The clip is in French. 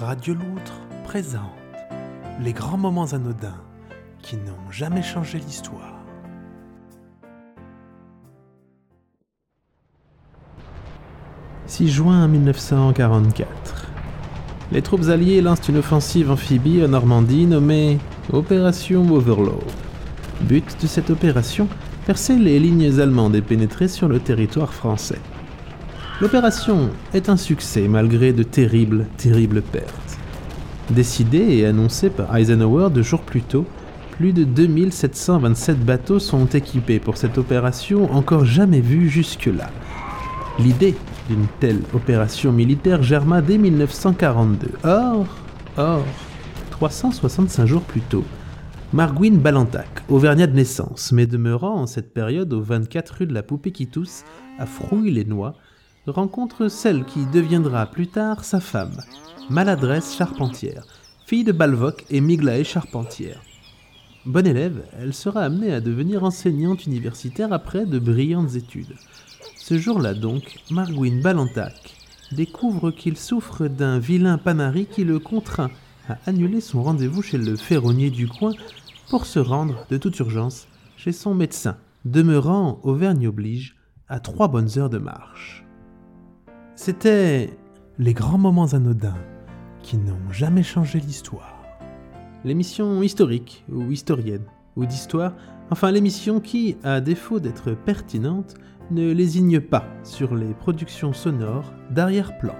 Radio Loutre présente les grands moments anodins qui n'ont jamais changé l'histoire. « 6 juin 1944. Les troupes alliées lancent une offensive amphibie en Normandie nommée Opération Overlord. But de cette opération, percer les lignes allemandes et pénétrer sur le territoire français. L'opération est un succès malgré de terribles, terribles pertes. Décidé et annoncé par Eisenhower deux jours plus tôt, plus de 2727 bateaux sont équipés pour cette opération encore jamais vue jusque-là. L'idée d'une telle opération militaire germa dès 1942. Or, or, 365 jours plus tôt, Margouine Balantac, auvergnat de naissance, mais demeurant en cette période aux 24 rue de la Poupée qui tousse, à Frouille-les-Noix, rencontre celle qui deviendra plus tard sa femme, Maladresse Charpentière, fille de Balvoc et Miglaé Charpentière. Bonne élève, elle sera amenée à devenir enseignante universitaire après de brillantes études. Ce jour-là donc, Margouine Balantac découvre qu'il souffre d'un vilain panari qui le contraint à annuler son rendez-vous chez le ferronnier du coin pour se rendre de toute urgence chez son médecin, demeurant, Auvergne oblige, à trois bonnes heures de marche. C'était les grands moments anodins qui n'ont jamais changé l'histoire. L'émission historique ou historienne ou d'histoire, enfin l'émission qui, à défaut d'être pertinente, ne lésigne pas sur les productions sonores d'arrière-plan.